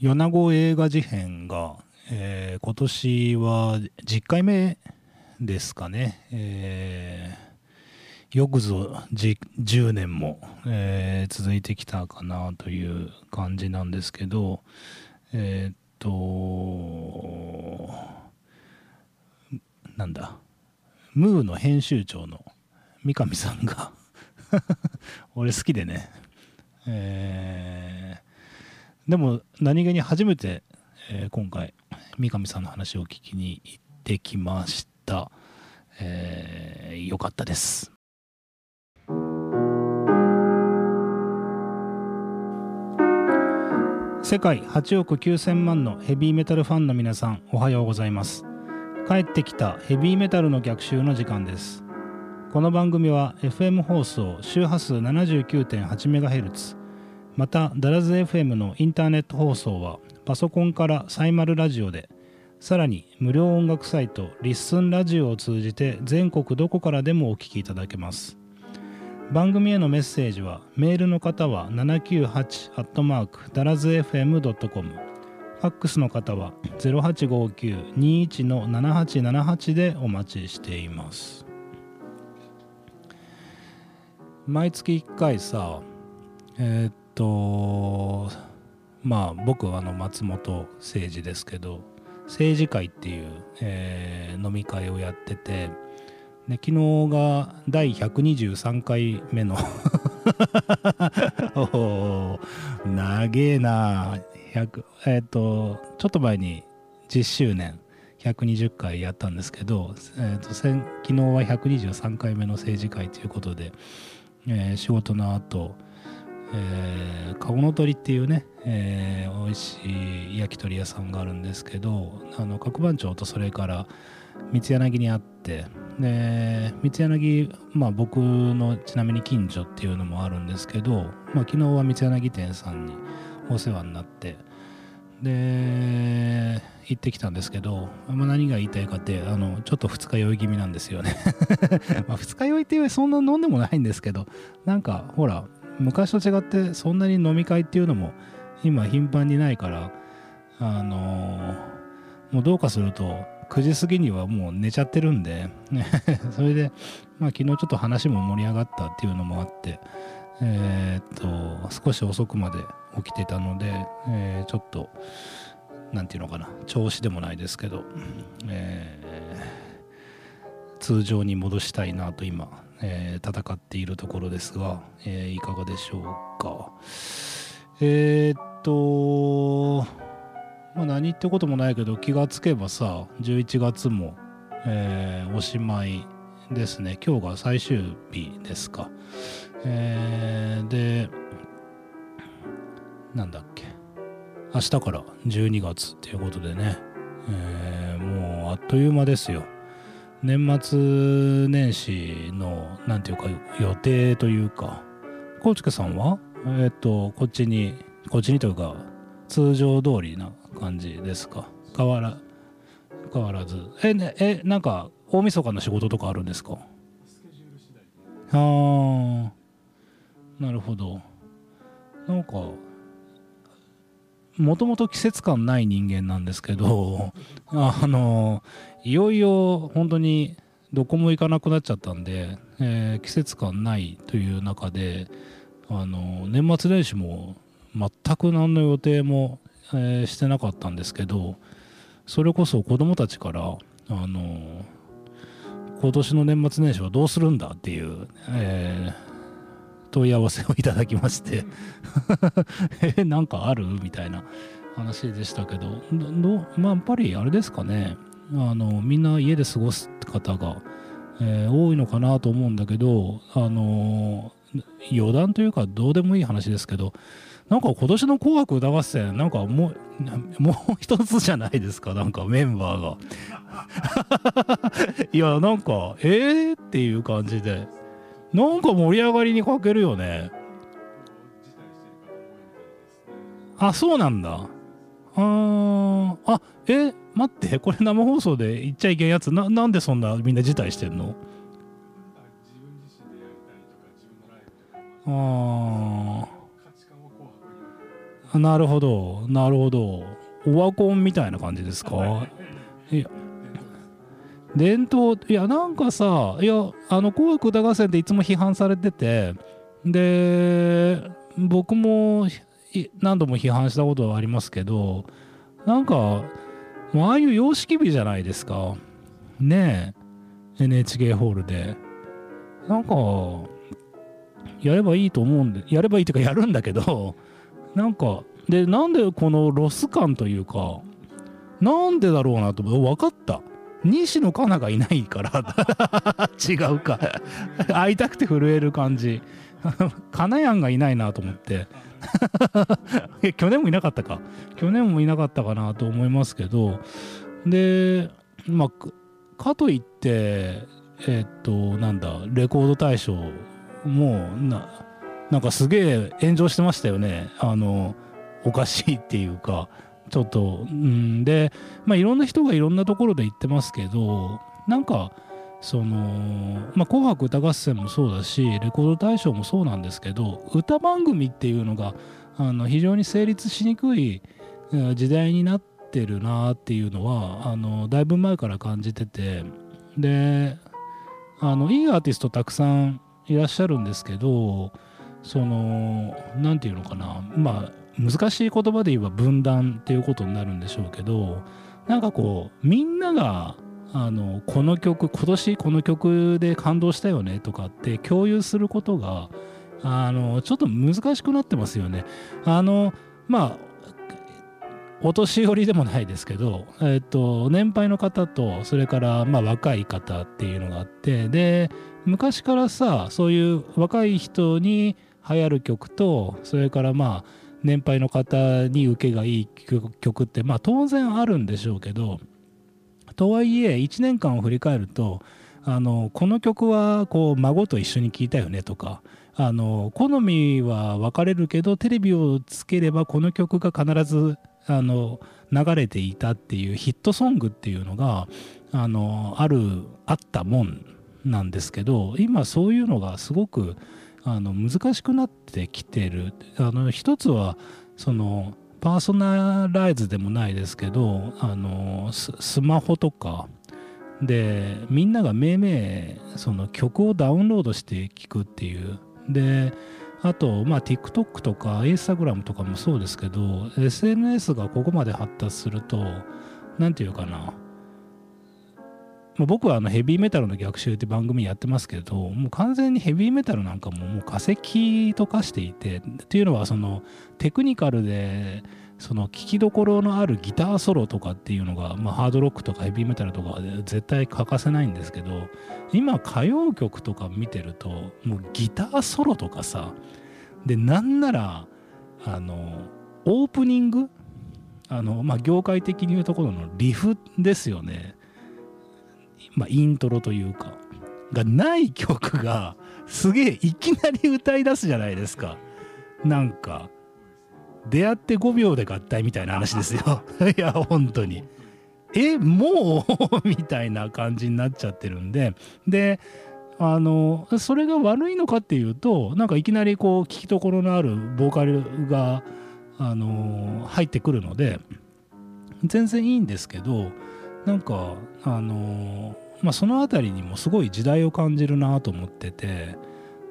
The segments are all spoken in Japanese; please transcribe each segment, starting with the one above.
米子映画事変が、えー今年は10回目ですかね、えーよくぞじ10年も、えー続いてきたかなという感じなんですけどえーっとなんだ。ムーの編集長の三上さんが 俺好きでね。えーでも何気に初めて、えー今回三上さんの話を聞きに行ってきました、えーよかったです。世界8億9000万のヘビーメタルファンの皆さんおはようございます。帰ってきたヘビーメタルの逆襲の時間です。この番組は FM 放送周波数 79.8MHz またダラズ FM のインターネット放送はパソコンからサイマルラジオでさらに無料音楽サイトリッスンラジオを通じて全国どこからでもお聞きいただけます。番組へのメッセージはメールの方は798ダラズ FM.com ファックスの方は0859-21-7878でお待ちしています。毎月1回さえーっとまあ僕はあの松本誠治ですけど政治会っていう、えー飲み会をやっててで昨日が第123回目の おー長えな。100えーっとちょっと前に10周年120回やったんですけど、えーっと先昨日は123回目の政治会ということで、えー仕事の後えー、かごの鳥っていうね、えー美味しい焼き鳥屋さんがあるんですけどあの角番長とそれから三柳に会ってで三柳まあ僕のちなみに近所っていうのもあるんですけど、まあ、昨日は三柳店さんにお世話になってで行ってきたんですけど、まあ、何が言いたいかってあのちょっと二日酔い気味なんですよね。まあ二日酔いっていうそんな飲んでもないんですけどなんかほら昔と違ってそんなに飲み会っていうのも今頻繁にないからあのもうどうかすると9時過ぎにはもう寝ちゃってるんで それで、まあ、昨日ちょっと話も盛り上がったっていうのもあってえーっと少し遅くまで起きてたので、えーちょっとなんていうのかな調子でもないですけど、えー通常に戻したいなと今、えー戦っているところですが、えーいかがでしょうか。えーっとまあ何ってこともないけど気がつけばさ11月も、えーおしまいですね。今日が最終日ですか。えーでなんだっけ。明日から12月っていうことでね、えーもうあっという間ですよ。年末年始のなんていうか予定というか。コウチケさんは？えっ、とこっちにこっちにというか通常通りな感じですか？変わら変わらず。えねえなんか大晦日の仕事とかあるんですか？あー。なるほど。なんかもともと季節感ない人間なんですけどあのいよいよ本当にどこも行かなくなっちゃったんで、えー季節感ないという中であの年末年始も全く何の予定も、えーしてなかったんですけどそれこそ子供たちからあの今年の年末年始はどうするんだっていう、えー問い合わせをいただきまして。えなんかある？みたいな話でしたけど。どどまあやっぱりあれですかね。あのみんな家で過ごす方が、えー多いのかなと思うんだけどあの余談というかどうでもいい話ですけどなんか今年の「紅白歌合戦」なんかもう もう一つじゃないですかなんかメンバーが。いやなんかえー？っていう感じで。なんか盛り上がりに欠けるよね。あそうなんだ。あー。あえ待って。これ生放送で言っちゃいけんやつ。ななんでそんなみんな辞退してんの？自分自身でやりたいとか自分のライブとかあなるほど。なるほど。オワコンみたいな感じですか？いや。伝統いやなんかさいやあの「紅白歌合戦」っていつも批判されててで僕も何度も批判したことはありますけどなんかああいう様式美じゃないですか。ねえ NHK ホールで。なんかやればいいと思うんでやればいいっていうかやるんだけどなんかでなんでこのロス感というかなんでだろうなと分かった。西野カナがいないから 違うか。会いたくて震える感じ。カナヤンがいないなと思って。去年もいなかったか。去年もいなかったかなと思いますけど。でまあかといってえー、っとなんだレコード大賞もななんかすげえ炎上してましたよね。あのおかしいっていうか。ちょっとうんでまあいろんな人がいろんなところで言ってますけどなんかそのまあ「紅白歌合戦」もそうだしレコード大賞もそうなんですけど歌番組っていうのがあの非常に成立しにくい時代になってるなっていうのはあのだいぶ前から感じててであのいいアーティストたくさんいらっしゃるんですけどその何て言うのかなまあ難しい言葉で言えば分断っていうことになるんでしょうけどなんかこうみんながあのこの曲今年この曲で感動したよねとかって共有することがあのちょっと難しくなってますよね。あのまあお年寄りでもないですけど、えっと、年配の方とそれからまあ若い方っていうのがあってで昔からさそういう若い人に流行る曲とそれからまあ年配の方に受けがいい曲ってまあ当然あるんでしょうけどとはいえ1年間を振り返るとあのこの曲はこう孫と一緒に聴いたよねとかあの好みは分かれるけどテレビをつければこの曲が必ずあの流れていたっていうヒットソングっていうのがあのあるあったもんなんですけど今そういうのがすごくあの難しくなってきてる。あの一つはそのパーソナライズでもないですけどあのスマホとかでみんながめいめいその曲をダウンロードして聴くっていう。であと、まあ、TikTok とか Instagram とかもそうですけど SNS がここまで発達すると何て言うかなまあ、僕はあのヘビーメタルの逆襲って番組やってますけどもう完全にヘビーメタルなんかももう化石と化していてっていうのはそのテクニカルでその聴きどころのあるギターソロとかっていうのが、まあ、ハードロックとかヘビーメタルとかで絶対欠かせないんですけど今歌謡曲とか見てるともうギターソロとかさでなんならあのオープニング？あの、まあ、業界的に言うところのリフですよね。まあ、イントロというかがない曲がすげえいきなり歌い出すじゃないですか。なんか出会って5秒で合体みたいな話ですよ。いや本当に。えもう？みたいな感じになっちゃってるんで。であのそれが悪いのかっていうとなんかいきなりこう聞きどころのあるボーカルがあの入ってくるので全然いいんですけどなんかあのまあその辺りにもすごい時代を感じるなと思ってて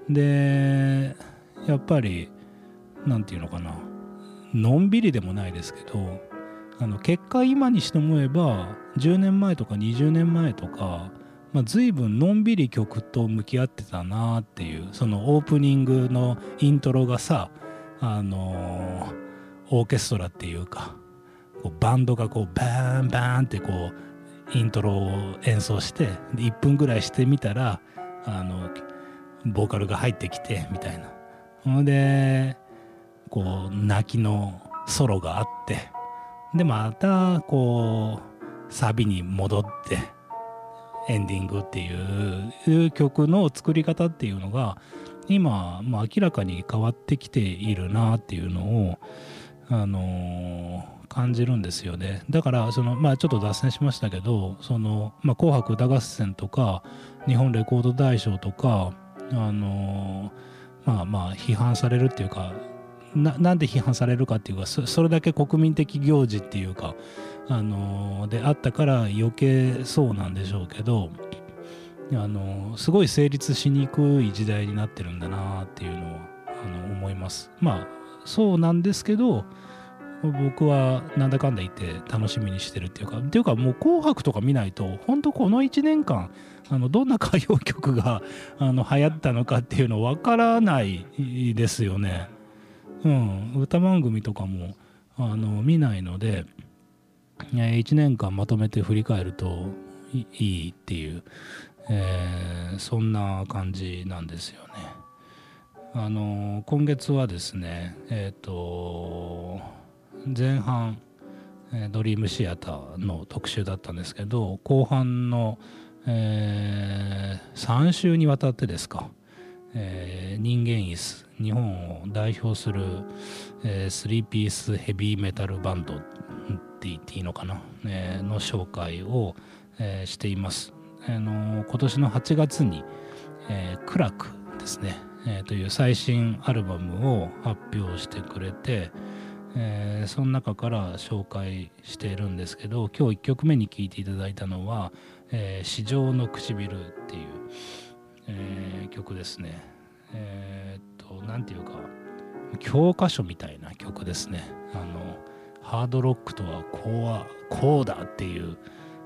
でやっぱり何て言うのかなのんびりでもないですけどあの結果今にして思えば10年前とか20年前とか、まあ、随分のんびり曲と向き合ってたなっていうそのオープニングのイントロがさあのオーケストラっていうかこうバンドがこうバーンバーンってこうイントロを演奏して1分ぐらいしてみたらあのボーカルが入ってきてみたいな。ほんでこう泣きのソロがあって。でまたこうサビに戻ってエンディングっていう曲の作り方っていうのが今、まあ、明らかに変わってきているなっていうのをあのー感じるんですよね。だからそのまあちょっと脱線しましたけど「そのまあ、紅白歌合戦」とか日本レコード大賞とかあのまあまあ批判されるっていうかななんで批判されるかっていうかそれだけ国民的行事っていうか、あのであったから余計そうなんでしょうけど、あのすごい成立しにくい時代になってるんだなっていうのはあの思います。まあそうなんですけど僕はなんだかんだ言って楽しみにしてるっていうかっていうかもう「紅白」とか見ないと本当この1年間あのどんな歌謡曲があの流行ったのかっていうの分からないですよね。うん、歌番組とかもあの見ないので、1年間まとめて振り返るといいっていう、えー、そんな感じなんですよね。あの今月はですねえっ、ー、と前半、ドリームシアターの特集だったんですけど後半の、えー、3週にわたってですか、えー、人間椅子日本を代表する、えー、スリーピースヘビーメタルバンドって言っていいのかな、えー、の紹介を、えー、しています、あの今年の8月に、えー、クラクですね、えー、という最新アルバムを発表してくれて、えー、その中から紹介しているんですけど今日1曲目に聴いていただいたのは「えー、市場の唇」っていう、えー、曲ですね。えー、っと何て言うか教科書みたいな曲ですね。あのハードロックとはこうはこうだっていう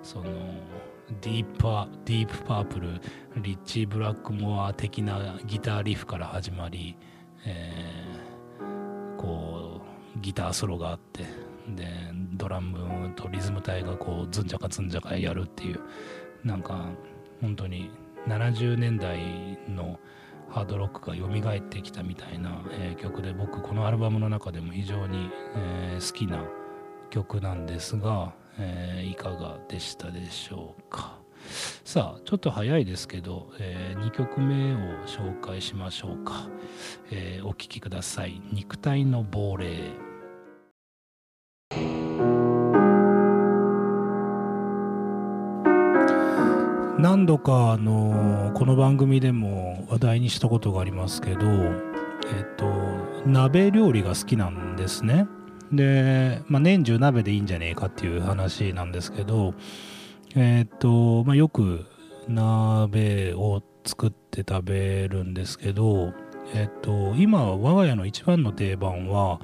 そのディープパディープパープルリッチー・ブラックモア的なギターリフから始まり、えー、こうギターソロがあってでドラムとリズム隊がこうズンジャカズンジャカやるっていうなんか本当に70年代のハードロックが蘇ってきたみたいな、えー、曲で僕このアルバムの中でも非常に、えー、好きな曲なんですが、えー、いかがでしたでしょうか。さあちょっと早いですけど、え2曲目を紹介しましょうか、えお聴きください「肉体の亡霊」何度かあのこの番組でも話題にしたことがありますけど、えっと、鍋料理が好きなんですね。で、まあ、年中鍋でいいんじゃねえかっていう話なんですけど、えっと、まあ、よく鍋を作って食べるんですけど、えっと、今我が家の一番の定番は、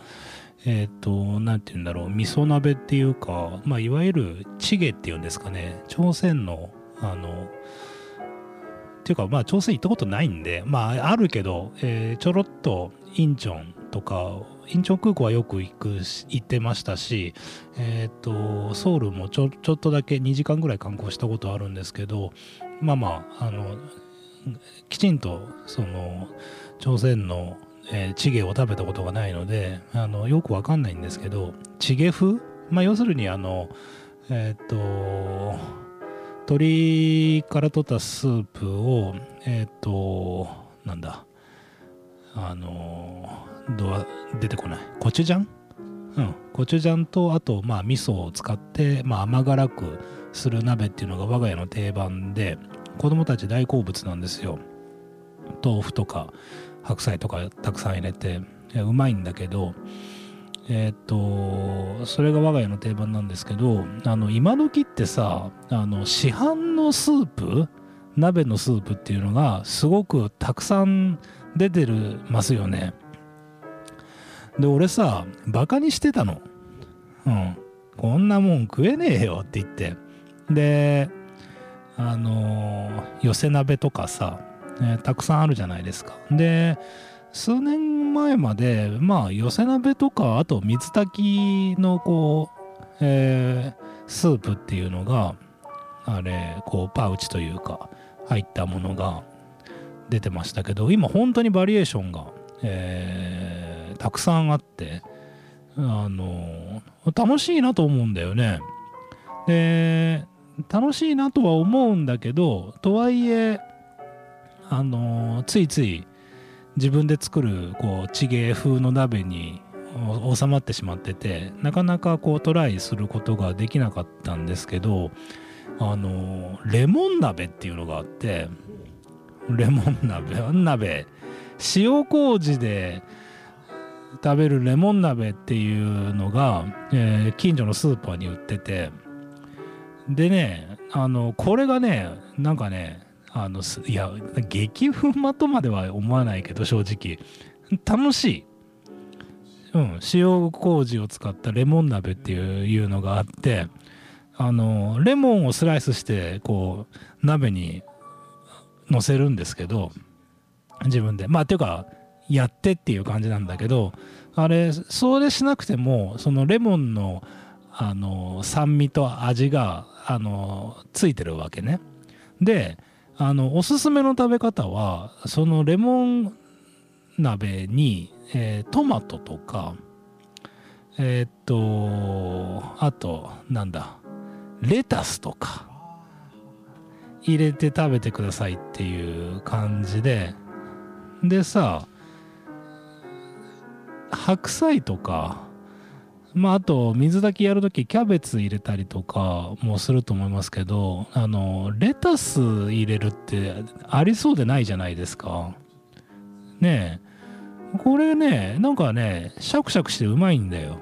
えっと、なんて言うんだろう、味噌鍋っていうか、まあ、いわゆるチゲっていうんですかね、朝鮮のあの、っていうか、まあ、朝鮮行ったことないんで、まあ、あるけど、えー、ちょろっとインチョンとか、インチョン空港はよく行く行ってましたし、えっ、と、ソウルもちょちょっとだけ2時間ぐらい観光したことあるんですけど、まあまあ、あの、きちんと、その、朝鮮の、えー、チゲを食べたことがないので、あの、よくわかんないんですけど、チゲ風？まあ、要するに、あの、えっ、と、鶏から取ったスープをえっ、ー、となんだあのド出てこない。コチュジャン？うん。コチュジャンとあとまあ味噌を使って、まあ、甘辛くする鍋っていうのが我が家の定番で子供たち大好物なんですよ。豆腐とか白菜とかたくさん入れてうまいんだけどえっ、とそれが我が家の定番なんですけどあの今時ってさあの市販のスープ鍋のスープっていうのがすごくたくさん出てるますよね。で俺さバカにしてたの。うん。こんなもん食えねえよって言って。であの寄せ鍋とかさ、えー、たくさんあるじゃないですか。で数年前まで、まあ、寄せ鍋とか、あと水炊きの、こう、えー、スープっていうのが、あれ、こう、パウチというか、入ったものが出てましたけど、今、本当にバリエーションが、えー、たくさんあって、あの、楽しいなと思うんだよね。で、楽しいなとは思うんだけど、とはいえ、あの、ついつい、自分で作るこうチゲ風の鍋に収まってしまっててなかなかこうトライすることができなかったんですけどあのレモン鍋っていうのがあってレモン鍋鍋塩麹で食べるレモン鍋っていうのが、えー近所のスーパーに売ってて。でねあのこれがねなんかねあのいや激うまとまでは思わないけど正直。楽しい、うん、塩麹を使ったレモン鍋っていうのがあってあのレモンをスライスしてこう鍋に乗せるんですけど自分で。まあっていうかやってっていう感じなんだけどあれそれしなくてもそのレモンのあの酸味と味があのついてるわけね。であのおすすめの食べ方はそのレモン鍋に、えートマトとかえーっとあとなんだレタスとか入れて食べてくださいっていう感じででさ白菜とかまああと水炊きやるときキャベツ入れたりとかもすると思いますけどあのレタス入れるってありそうでないじゃないですか。ねえ。これねなんかねシャクシャクしてうまいんだよ。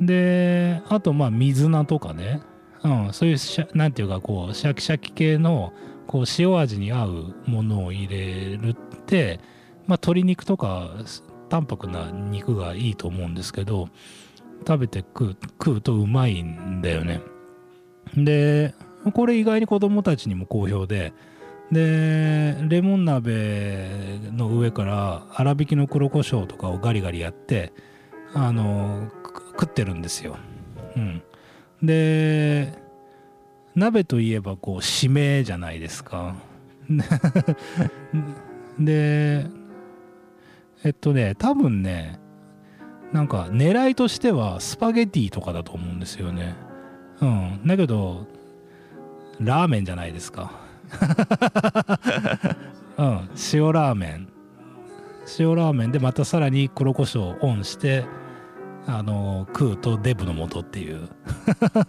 であとまあ水菜とかね。うん、そういうシャなんていうかこうシャキシャキ系のこう塩味に合うものを入れるって、まあ、鶏肉とか淡白な肉がいいと思うんですけど食べて食う食うとうまいんだよね。でこれ意外に子供たちにも好評で。でレモン鍋の上から粗挽きの黒胡椒とかをガリガリやってあの食ってるんですよ、うん、で鍋といえばこう締めじゃないですか。でえっとね多分ねなんか狙いとしてはスパゲティとかだと思うんですよね。うん。だけどラーメンじゃないですか。うん。塩ラーメン。塩ラーメン。でまたさらに黒胡椒をオンしてあの食うとデブの元っていう。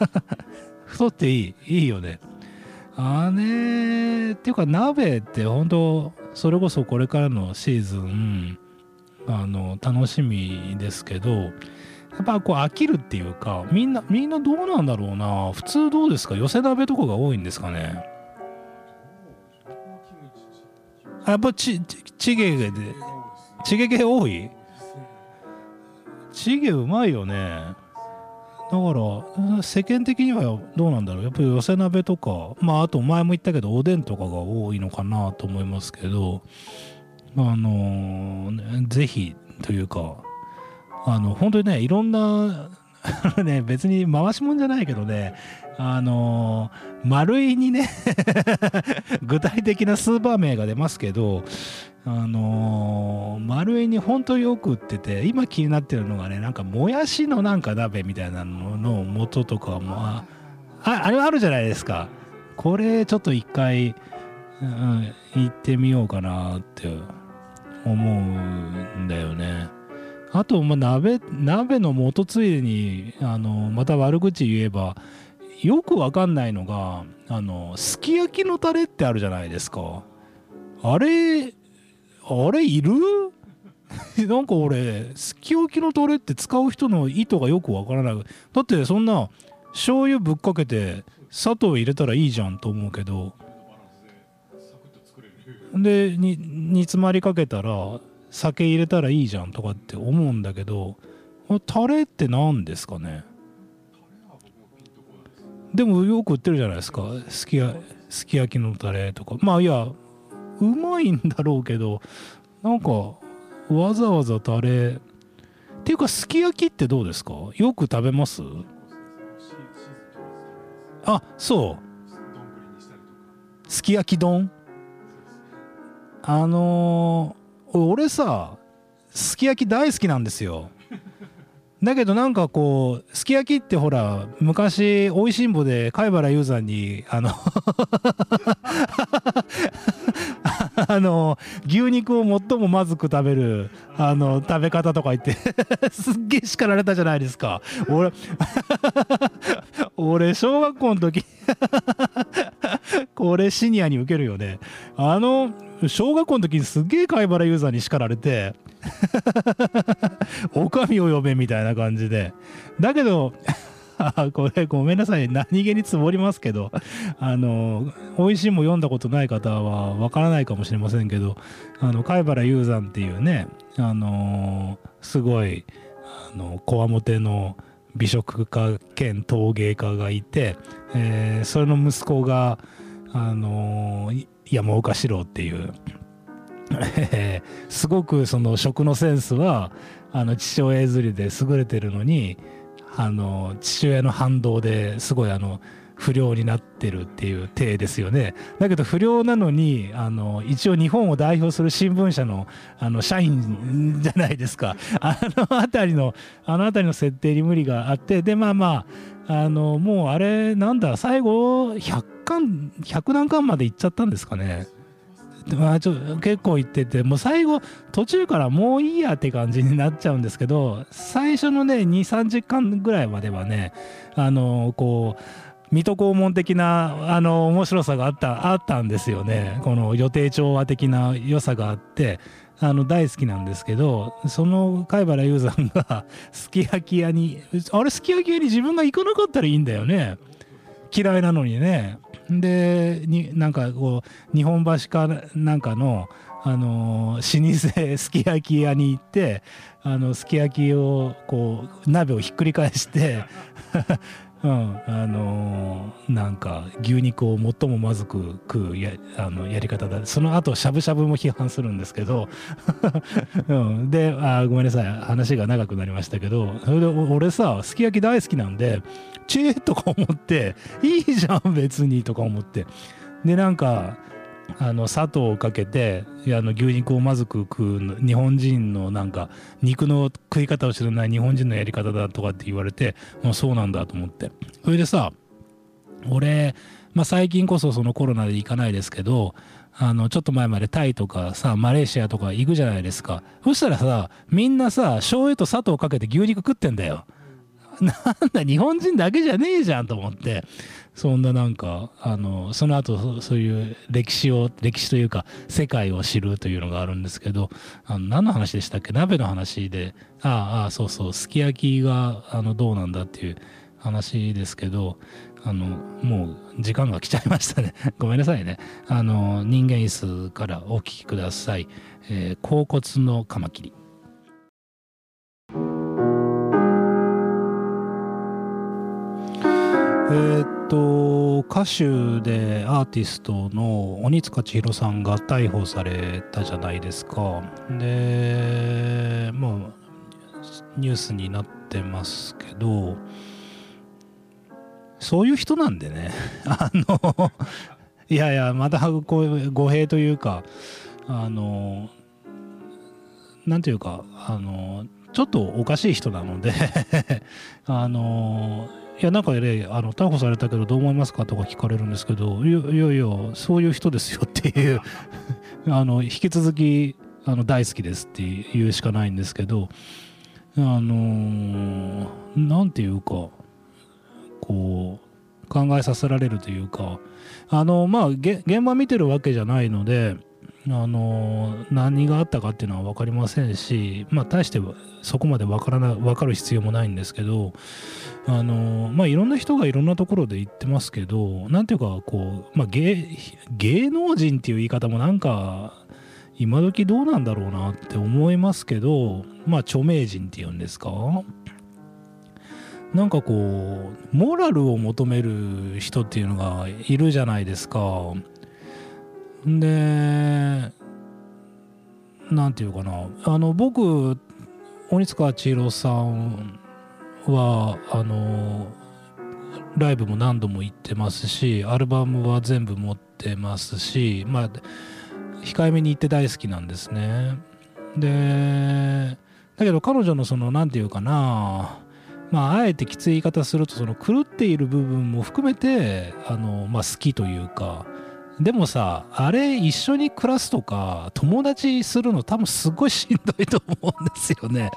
太っていい。いいよね。あれっていうか鍋って本当それこそこれからのシーズンあの楽しみですけどやっぱこう飽きるっていうかみんなみんなどうなんだろうな。普通どうですか？寄せ鍋とかが多いんですかね？やっぱちちチゲで。チゲ系多い？チゲうまいよね。だから世間的にはどうなんだろう？やっぱり寄せ鍋とかまああと前も言ったけどおでんとかが多いのかなと思いますけどあのぜひというかあの本当にねいろんな ね別に回しもんじゃないけどねあの丸いにね 具体的なスーパー名が出ますけどあの丸いに本当よく売ってて今気になってるのがねなんかもやしのなんか鍋みたいなのの元とかもあああれあるじゃないですか。これちょっと一回、うん、行ってみようかなって。思うんだよね。あと、まあ、鍋鍋の元ついでにあのまた悪口言えばよくわかんないのがあのすき焼きのタレってあるじゃないですか。あれあれいる？なんか俺すき焼きのタレって使う人の意図がよくわからない。だってそんな醤油ぶっかけて砂糖入れたらいいじゃんと思うけど。で煮詰まりかけたら酒入れたらいいじゃんとかって思うんだけどタレって何ですかね？でもよく売ってるじゃないですか。すきすき焼きのタレとか。まあいやうまいんだろうけどなんかわざわざタレ。っていうかすき焼きってどうですか？よく食べます？あそう。すき焼き丼？あのー俺さすき焼き大好きなんですよ。だけどなんかこうすき焼きってほら昔おいしんぼで貝原雄山にあの あの牛肉を最もまずく食べるあの食べ方とか言って すっげえ叱られたじゃないですか。俺俺小学校の時これシニアに受けるよね。あの小学校の時にすっげえ貝原ユーザーに叱られておかみを呼べみたいな感じで。だけど これごめんなさい。何気につぼりますけど。あの美味しいも読んだことない方はわからないかもしれませんけど。あの貝原雄山っていうねあのすごいあのこわもての美食家兼陶芸家がいて、えー、それの息子があの山岡四郎っていう。すごくその食のセンスはあの父親譲りで優れてるのにあの父親の反動ですごいあの不良になってるっていう体ですよね。だけど不良なのにあの一応日本を代表する新聞社のあの社員じゃないですか。あの辺りのあの辺りの設定に無理があってでまあまああのもうあれなんだ最後100巻100何巻までいっちゃったんですかね。まあ、ちょ結構行っててもう最後途中からもういいやって感じになっちゃうんですけど最初のね2 3 0巻ぐらいまではねあのこう水戸黄門的なあの面白さがあったあったんですよね。この予定調和的な良さがあってあの大好きなんですけどその貝原雄山が すき焼き屋にあれすき焼き屋に自分が行かなかったらいいんだよね。嫌いなのにね。でになんかこう日本橋かなんかのあの老舗すき焼き屋に行ってあのすき焼きをこう鍋をひっくり返してうん、あのー、なんか牛肉を最もまずく食うやあのやり方だ。その後しゃぶしゃぶも批判するんですけど、うん、であごめんなさい。話が長くなりましたけど。それで俺さすき焼き大好きなんでチェーとか思っていいじゃん別にとか思って。でなんかあの砂糖をかけてあの牛肉をまずく食う日本人のなんか肉の食い方を知らない日本人のやり方だとかって言われてもうそうなんだと思って。それでさ俺、まあ、最近こそそのコロナで行かないですけどあのちょっと前までタイとかさマレーシアとか行くじゃないですか。そしたらさみんなさ醤油と砂糖かけて牛肉食ってんだよ。なんだ日本人だけじゃねえじゃんと思って。そんななんかあのその後そういう歴史を歴史というか世界を知るというのがあるんですけどあの何の話でしたっけ？鍋の話でああそうそうすき焼きがあのどうなんだっていう話ですけどあのもう時間が来ちゃいましたね。ごめんなさいね。あの人間椅子からお聞きください、えー、甲骨のカマキリ。えー、っと歌手でアーティストの鬼塚千尋さんが逮捕されたじゃないですか。でまあニュースになってますけどそういう人なんでね。あのいやいやまたこう語弊というかあのなんていうかあのちょっとおかしい人なので あのいやなんかねあの逮捕されたけどどう思いますかとか聞かれるんですけどいやいやそういう人ですよっていう あの引き続きあの大好きですっていうしかないんですけどあの何て言うかこう考えさせられるというかあのまあ現場見てるわけじゃないのであの何があったかっていうのは分かりませんし、まあ、大してそこまで分からな分かる必要もないんですけどあの、まあ、いろんな人がいろんなところで言ってますけどなんていうかこう、まあ芸、芸能人っていう言い方もなんか今時どうなんだろうなって思いますけど、まあ、著名人っていうんですか？なんかこうモラルを求める人っていうのがいるじゃないですか。でなんていうかな。あの僕鬼塚千尋さんはあのライブも何度も行ってますしアルバムは全部持ってますしまあ控えめに言って大好きなんですね。でだけど彼女のその何て言うかな。まああえてきつい言い方するとその狂っている部分も含めてあの、まあ、好きというかでもさあれ一緒に暮らすとか友達するの多分すごいしんどいと思うんですよね。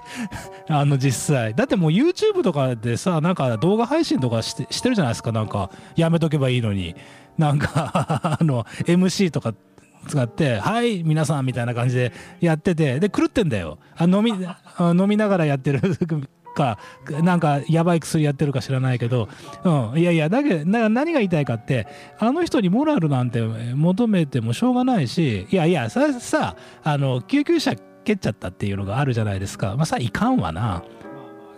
あの実際。だってもう YouTube とかでさなんか動画配信とかしてしてるじゃないですか。なんかやめとけばいいのに。なんか あの MC とか使って「はい皆さん」みたいな感じでやってて。で狂ってんだよ。あ飲み飲みながらやってる。かなんかやばい薬やってるか知らないけど、うん、いやいやだけど何が言いたいかってあの人にモラルなんて求めてもしょうがないしいやいやささあの救急車蹴っちゃったっていうのがあるじゃないですか。まあさいかんわな。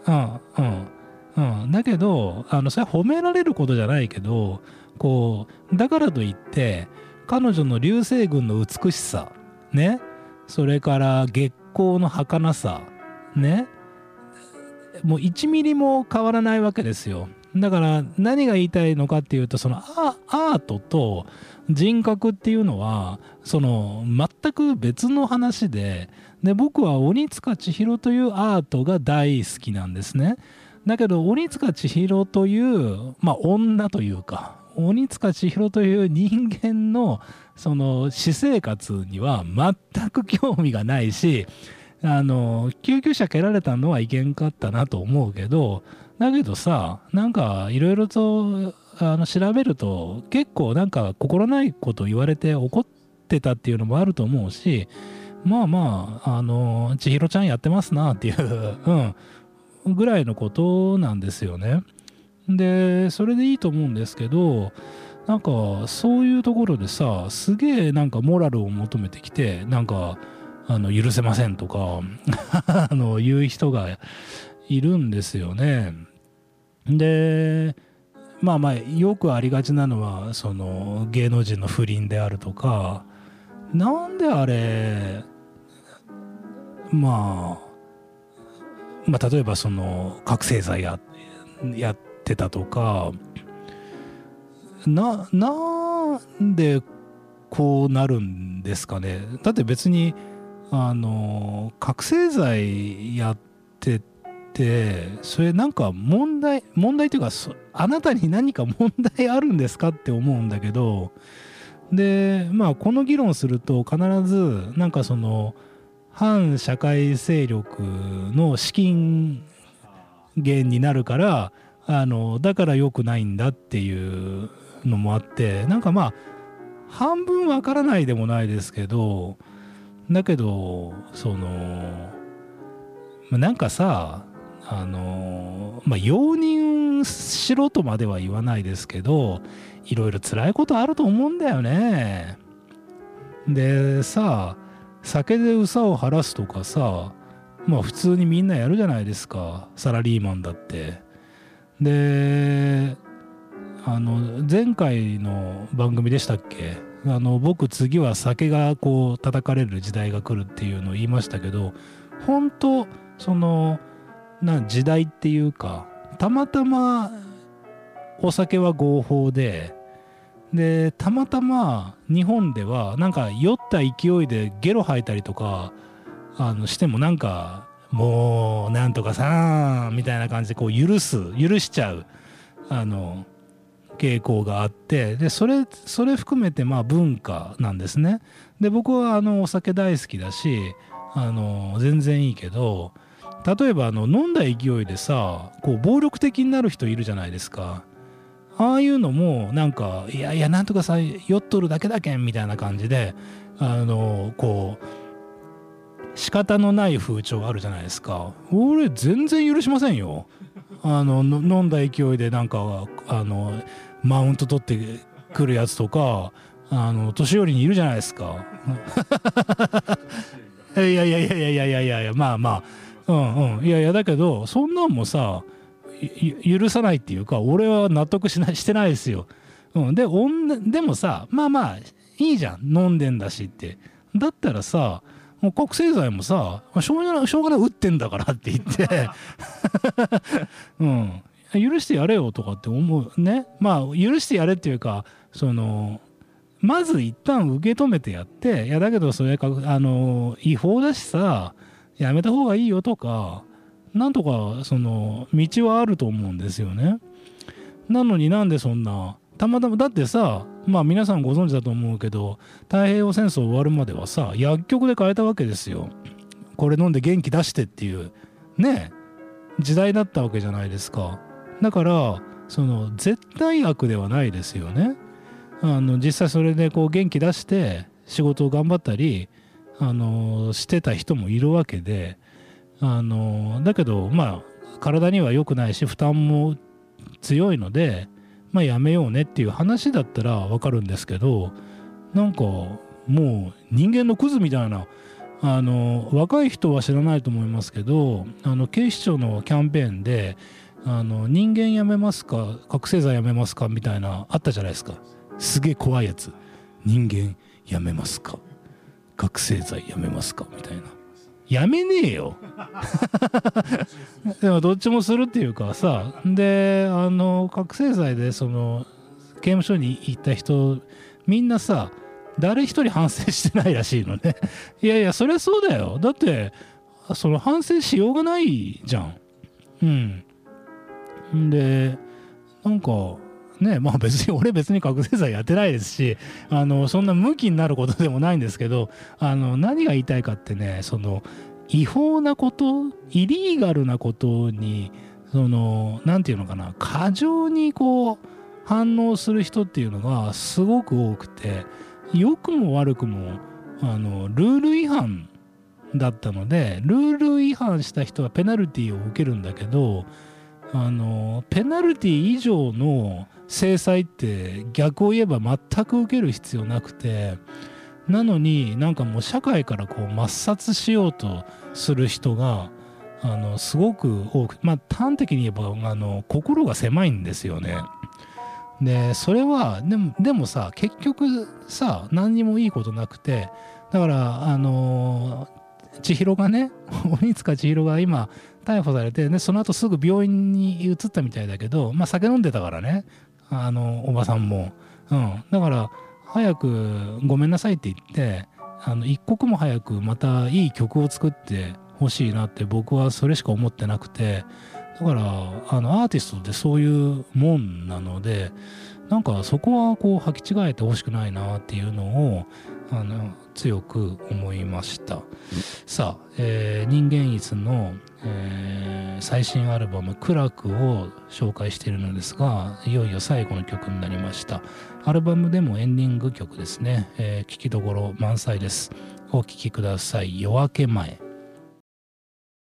うんうんうん。だけどあのそれは褒められることじゃないけどこうだからといって彼女の流星群の美しさね。それから月光の儚さね。もう1ミリも変わらないわけですよ。だから何が言いたいのかっていうとそのアートと人格っていうのはその全く別の話でで僕は鬼塚千尋というアートが大好きなんですね。だけど鬼塚千尋というまあ女というか鬼塚千尋という人間のその私生活には全く興味がないしあの救急車蹴られたのはいけんかったなと思うけどだけどさなんかいろいろとあの調べると結構なんか心ないこと言われて怒ってたっていうのもあると思うしまあまああの千尋ちゃんやってますなっていう うんぐらいのことなんですよね。でそれでいいと思うんですけどなんかそういうところでさすげえなんかモラルを求めてきてなんかあの許せませんとか あの言う人がいるんですよね。でまあまあよくありがちなのはその芸能人の不倫であるとかなんであれまあまあ例えばその覚醒剤ややってたとかななんでこうなるんですかねだって別にあの覚醒剤やっててそれなんか問題問題というかあなたに何か問題あるんですかって思うんだけどでまあこの議論すると必ずなんかその反社会勢力の資金源になるからあのだから良くないんだっていうのもあってなんかまあ半分わからないでもないですけどだけどそのなんかさあのまあ容認しろとまでは言わないですけどいろいろ辛いことあると思うんだよね。でさ酒で憂さを晴らすとかさまあ普通にみんなやるじゃないですか。サラリーマンだって。であの前回の番組でしたっけ？あの僕次は酒がこう叩かれる時代が来るっていうのを言いましたけど本当そのな時代っていうかたまたまお酒は合法ででたまたま日本ではなんか酔った勢いでゲロ吐いたりとかあのしてもなんかもうなんとかさみたいな感じでこう許す許しちゃうあの傾向があってでそれそれ含めてまあ文化なんですね。で僕はあのお酒大好きだしあの全然いいけど例えばあの飲んだ勢いでさこう暴力的になる人いるじゃないですか。ああいうのもなんかいやいやなんとかさ酔っとるだけだけんみたいな感じであのこう仕方のない風潮あるじゃないですか。俺全然許しませんよ。あの飲んだ勢いでなんかあのマウント取ってくるやつとかあの年寄りにいるじゃないですか。いやいやいやいやいやいやいやいやまあまあ。うんうん。いやいやだけどそんなんもさ許さないっていうか俺は納得しないしてないですよ、うん、ででもさまあまあいいじゃん。飲んでんだしって。だったらさもう覚醒剤もさしょうがないしょうがない打ってんだからって言って。うん。許してやれよとかって思うね。まあ許してやれっていうかそのまず一旦受け止めてやっていやだけどそれかあの違法だしさやめた方がいいよとかなんとかその道はあると思うんですよね。なのになんでそんなたまたまだってさまあ皆さんご存知だと思うけど太平洋戦争終わるまではさ薬局で買えたわけですよ。これ飲んで元気出してっていうね時代だったわけじゃないですか。だからその絶対悪ではないですよね。あの実際それでこう元気出して仕事を頑張ったりあのしてた人もいるわけであのだけどまあ体には良くないし負担も強いのでまあやめようねっていう話だったらわかるんですけどなんかもう人間のクズみたいなあの若い人は知らないと思いますけどあの警視庁のキャンペーンであの人間やめますか覚醒剤やめますかみたいなあったじゃないですか。すげえ怖いやつ。人間やめますか。覚醒剤やめますかみたいな。やめねえよ。でもどっちもするっていうかさであの覚醒剤でその刑務所に行った人みんなさ誰一人反省してないらしいのね。いやいやそりゃそうだよ。だってその反省しようがないじゃん。うん。でなんかねまあ別に 俺別に覚醒剤やってないですしあのそんなムキになることでもないんですけどあの何が言いたいかってねその違法なことイリーガルなことにその何て言うのかな過剰にこう反応する人っていうのがすごく多くて良くも悪くもあのルール違反だったのでルール違反した人はペナルティを受けるんだけどあのペナルティ以上の制裁って逆を言えば全く受ける必要なくてなのになんかもう社会からこう抹殺しようとする人があのすごく多くまあ端的に言えばあの心が狭いんですよね。でそれはでもでもさ結局さ何にもいいことなくてだからあの千尋がね 鬼塚千尋が今逮捕されて、ね、その後すぐ病院に移ったみたいだけど、まあ、酒飲んでたからねあのおばさんも、うん、だから早くごめんなさいって言ってあの一刻も早くまたいい曲を作ってほしいなって僕はそれしか思ってなくてだからあのアーティストってそういうもんなのでなんかそこはこう履き違えてほしくないなっていうのをあの強く思いました。さあ、えー、人間椅子の、え、最新アルバム「苦楽」を紹介しているのですがいよいよ最後の曲になりました。アルバムでもエンディング曲ですね、えー、聞きどころ満載です。お聴きください。夜明け前。